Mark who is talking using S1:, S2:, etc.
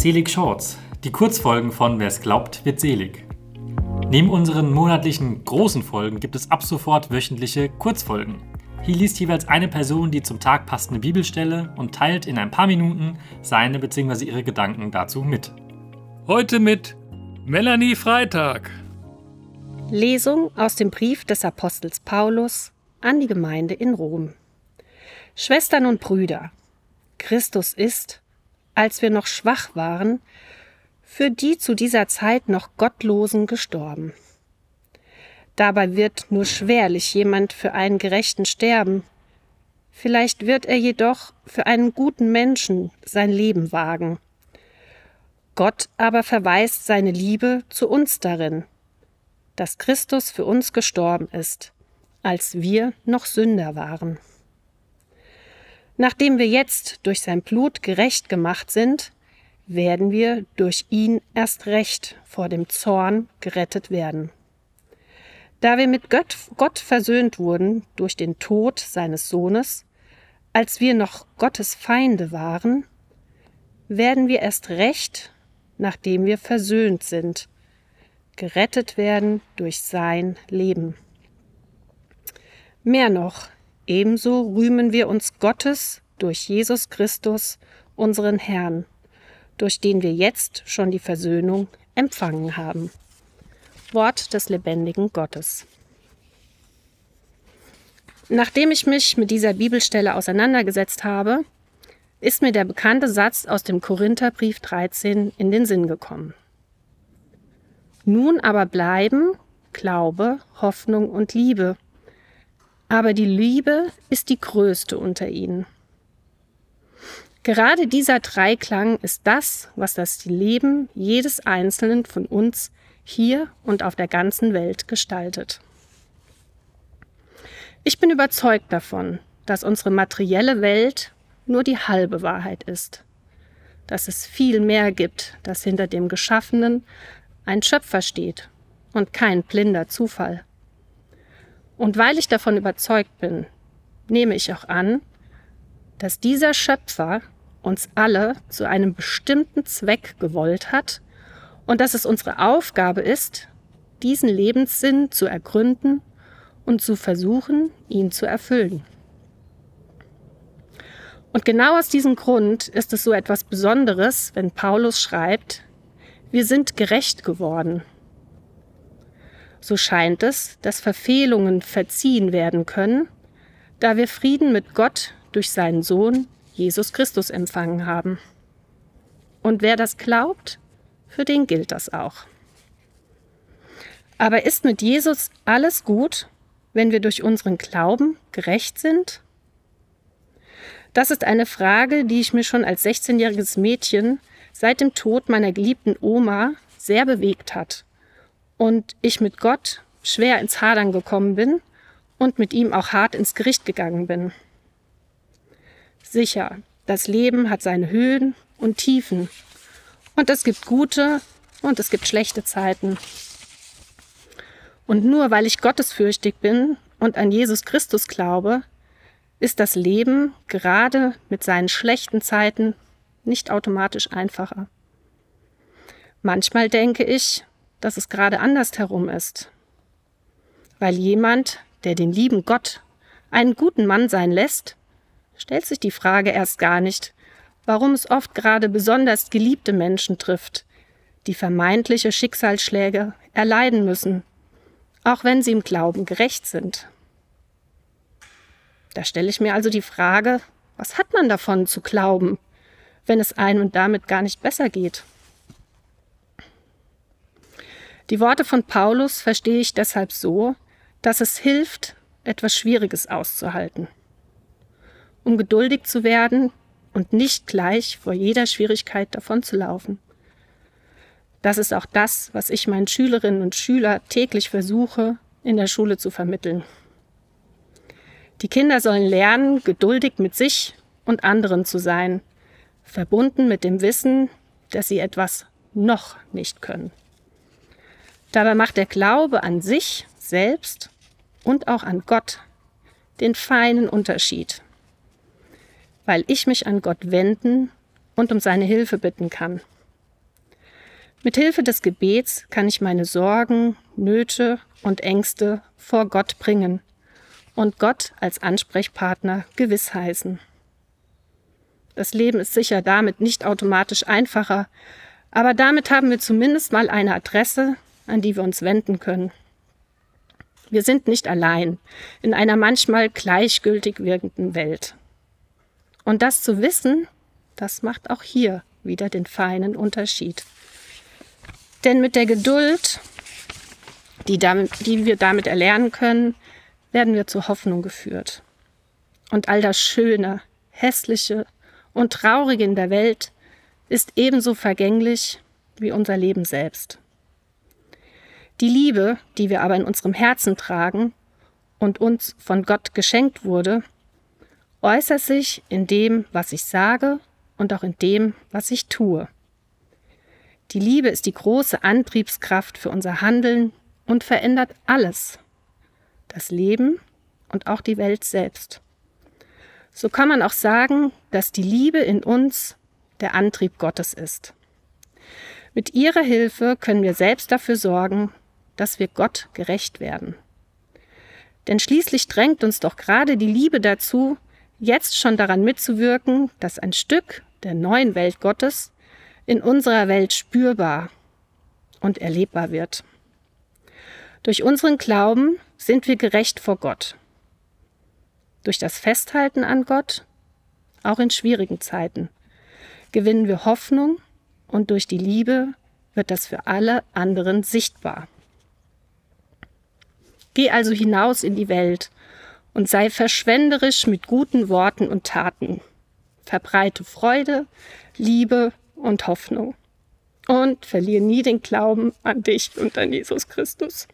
S1: Selig Shorts, die Kurzfolgen von Wer es glaubt, wird selig. Neben unseren monatlichen großen Folgen gibt es ab sofort wöchentliche Kurzfolgen. Hier liest jeweils eine Person die zum Tag passende Bibelstelle und teilt in ein paar Minuten seine bzw. ihre Gedanken dazu mit.
S2: Heute mit Melanie Freitag.
S3: Lesung aus dem Brief des Apostels Paulus an die Gemeinde in Rom. Schwestern und Brüder, Christus ist, als wir noch schwach waren, für die zu dieser Zeit noch Gottlosen gestorben. Dabei wird nur schwerlich jemand für einen Gerechten sterben, vielleicht wird er jedoch für einen guten Menschen sein Leben wagen. Gott aber verweist seine Liebe zu uns darin, dass Christus für uns gestorben ist, als wir noch Sünder waren. Nachdem wir jetzt durch sein Blut gerecht gemacht sind, werden wir durch ihn erst recht vor dem Zorn gerettet werden. Da wir mit Gott, Gott versöhnt wurden durch den Tod seines Sohnes, als wir noch Gottes Feinde waren, werden wir erst recht, nachdem wir versöhnt sind, gerettet werden durch sein Leben. Mehr noch, ebenso rühmen wir uns Gottes durch Jesus Christus, unseren Herrn, durch den wir jetzt schon die Versöhnung empfangen haben. Wort des lebendigen Gottes. Nachdem ich mich mit dieser Bibelstelle auseinandergesetzt habe, ist mir der bekannte Satz aus dem Korintherbrief 13 in den Sinn gekommen. Nun aber bleiben Glaube, Hoffnung und Liebe. Aber die Liebe ist die größte unter ihnen. Gerade dieser Dreiklang ist das, was das Leben jedes Einzelnen von uns hier und auf der ganzen Welt gestaltet. Ich bin überzeugt davon, dass unsere materielle Welt nur die halbe Wahrheit ist, dass es viel mehr gibt, dass hinter dem Geschaffenen ein Schöpfer steht und kein blinder Zufall. Und weil ich davon überzeugt bin, nehme ich auch an, dass dieser Schöpfer uns alle zu einem bestimmten Zweck gewollt hat und dass es unsere Aufgabe ist, diesen Lebenssinn zu ergründen und zu versuchen, ihn zu erfüllen. Und genau aus diesem Grund ist es so etwas Besonderes, wenn Paulus schreibt, wir sind gerecht geworden. So scheint es, dass Verfehlungen verziehen werden können, da wir Frieden mit Gott durch seinen Sohn Jesus Christus empfangen haben. Und wer das glaubt, für den gilt das auch. Aber ist mit Jesus alles gut, wenn wir durch unseren Glauben gerecht sind? Das ist eine Frage, die ich mir schon als 16-jähriges Mädchen seit dem Tod meiner geliebten Oma sehr bewegt hat und ich mit Gott schwer ins Hadern gekommen bin und mit ihm auch hart ins Gericht gegangen bin. Sicher, das Leben hat seine Höhen und Tiefen und es gibt gute und es gibt schlechte Zeiten. Und nur weil ich gottesfürchtig bin und an Jesus Christus glaube, ist das Leben gerade mit seinen schlechten Zeiten nicht automatisch einfacher. Manchmal denke ich, dass es gerade andersherum ist. Weil jemand, der den lieben Gott einen guten Mann sein lässt, stellt sich die Frage erst gar nicht, warum es oft gerade besonders geliebte Menschen trifft, die vermeintliche Schicksalsschläge erleiden müssen, auch wenn sie im Glauben gerecht sind. Da stelle ich mir also die Frage, was hat man davon zu glauben, wenn es einem damit gar nicht besser geht. Die Worte von Paulus verstehe ich deshalb so, dass es hilft, etwas Schwieriges auszuhalten. Um geduldig zu werden und nicht gleich vor jeder Schwierigkeit davonzulaufen. Das ist auch das, was ich meinen Schülerinnen und Schülern täglich versuche, in der Schule zu vermitteln. Die Kinder sollen lernen, geduldig mit sich und anderen zu sein verbunden mit dem Wissen, dass sie etwas noch nicht können. Dabei macht der Glaube an sich selbst und auch an Gott den feinen Unterschied, weil ich mich an Gott wenden und um seine Hilfe bitten kann, Mit Hilfe des Gebets kann ich meine Sorgen, Nöte und Ängste vor Gott bringen und Gott als Ansprechpartner gewiss heißen. Das Leben ist sicher damit nicht automatisch einfacher, aber damit haben wir zumindest mal eine Adresse, an die wir uns wenden können. Wir sind nicht allein in einer manchmal gleichgültig wirkenden Welt. Und das zu wissen, das macht auch hier wieder den feinen Unterschied. Denn mit der Geduld, die, damit, die wir damit erlernen können, werden wir zur Hoffnung geführt. Und all das Schöne, Hässliche und Traurige in der Welt ist ebenso vergänglich wie unser Leben selbst. Die Liebe, die wir aber in unserem Herzen tragen und uns von Gott geschenkt wurde, äußert sich in dem, was ich sage und auch in dem, was ich tue. Die Liebe ist die große Antriebskraft für unser Handeln und verändert alles, das Leben und auch die Welt selbst. So kann man auch sagen, dass die Liebe in uns der Antrieb Gottes ist. Mit ihrer Hilfe können wir selbst dafür sorgen, dass wir Gott gerecht werden. Denn schließlich drängt uns doch gerade die Liebe dazu, jetzt schon daran mitzuwirken, dass ein Stück der neuen Welt Gottes in unserer Welt spürbar und erlebbar wird. Durch unseren Glauben sind wir gerecht vor Gott. Durch das Festhalten an Gott, auch in schwierigen Zeiten, gewinnen wir Hoffnung und durch die Liebe wird das für alle anderen sichtbar. Geh also hinaus in die Welt und sei verschwenderisch mit guten Worten und Taten. Verbreite Freude, Liebe und Hoffnung. Und verliere nie den Glauben an dich und an Jesus Christus.